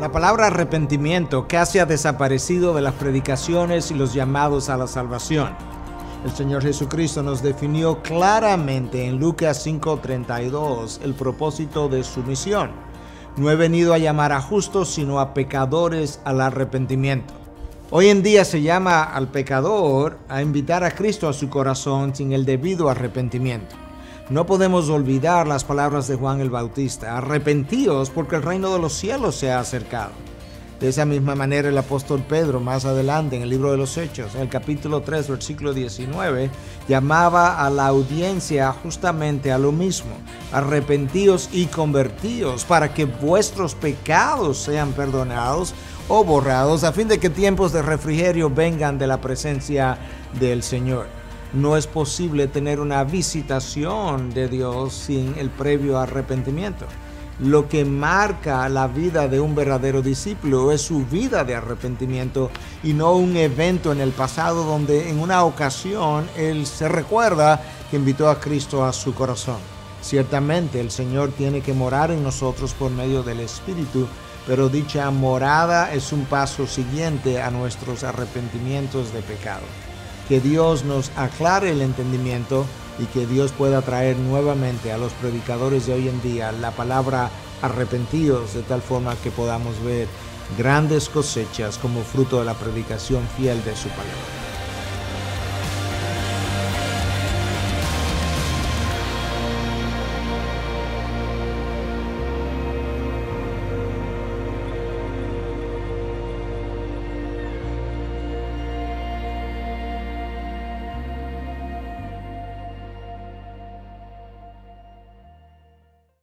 La palabra arrepentimiento casi ha desaparecido de las predicaciones y los llamados a la salvación. El Señor Jesucristo nos definió claramente en Lucas 5:32 el propósito de su misión. No he venido a llamar a justos, sino a pecadores al arrepentimiento. Hoy en día se llama al pecador a invitar a Cristo a su corazón sin el debido arrepentimiento. No podemos olvidar las palabras de Juan el Bautista, arrepentíos porque el reino de los cielos se ha acercado. De esa misma manera el apóstol Pedro más adelante en el libro de los Hechos, en el capítulo 3, versículo 19, llamaba a la audiencia justamente a lo mismo, arrepentíos y convertíos para que vuestros pecados sean perdonados o borrados a fin de que tiempos de refrigerio vengan de la presencia del Señor. No es posible tener una visitación de Dios sin el previo arrepentimiento. Lo que marca la vida de un verdadero discípulo es su vida de arrepentimiento y no un evento en el pasado donde en una ocasión él se recuerda que invitó a Cristo a su corazón. Ciertamente el Señor tiene que morar en nosotros por medio del Espíritu, pero dicha morada es un paso siguiente a nuestros arrepentimientos de pecado que Dios nos aclare el entendimiento y que Dios pueda traer nuevamente a los predicadores de hoy en día la palabra arrepentidos de tal forma que podamos ver grandes cosechas como fruto de la predicación fiel de su palabra.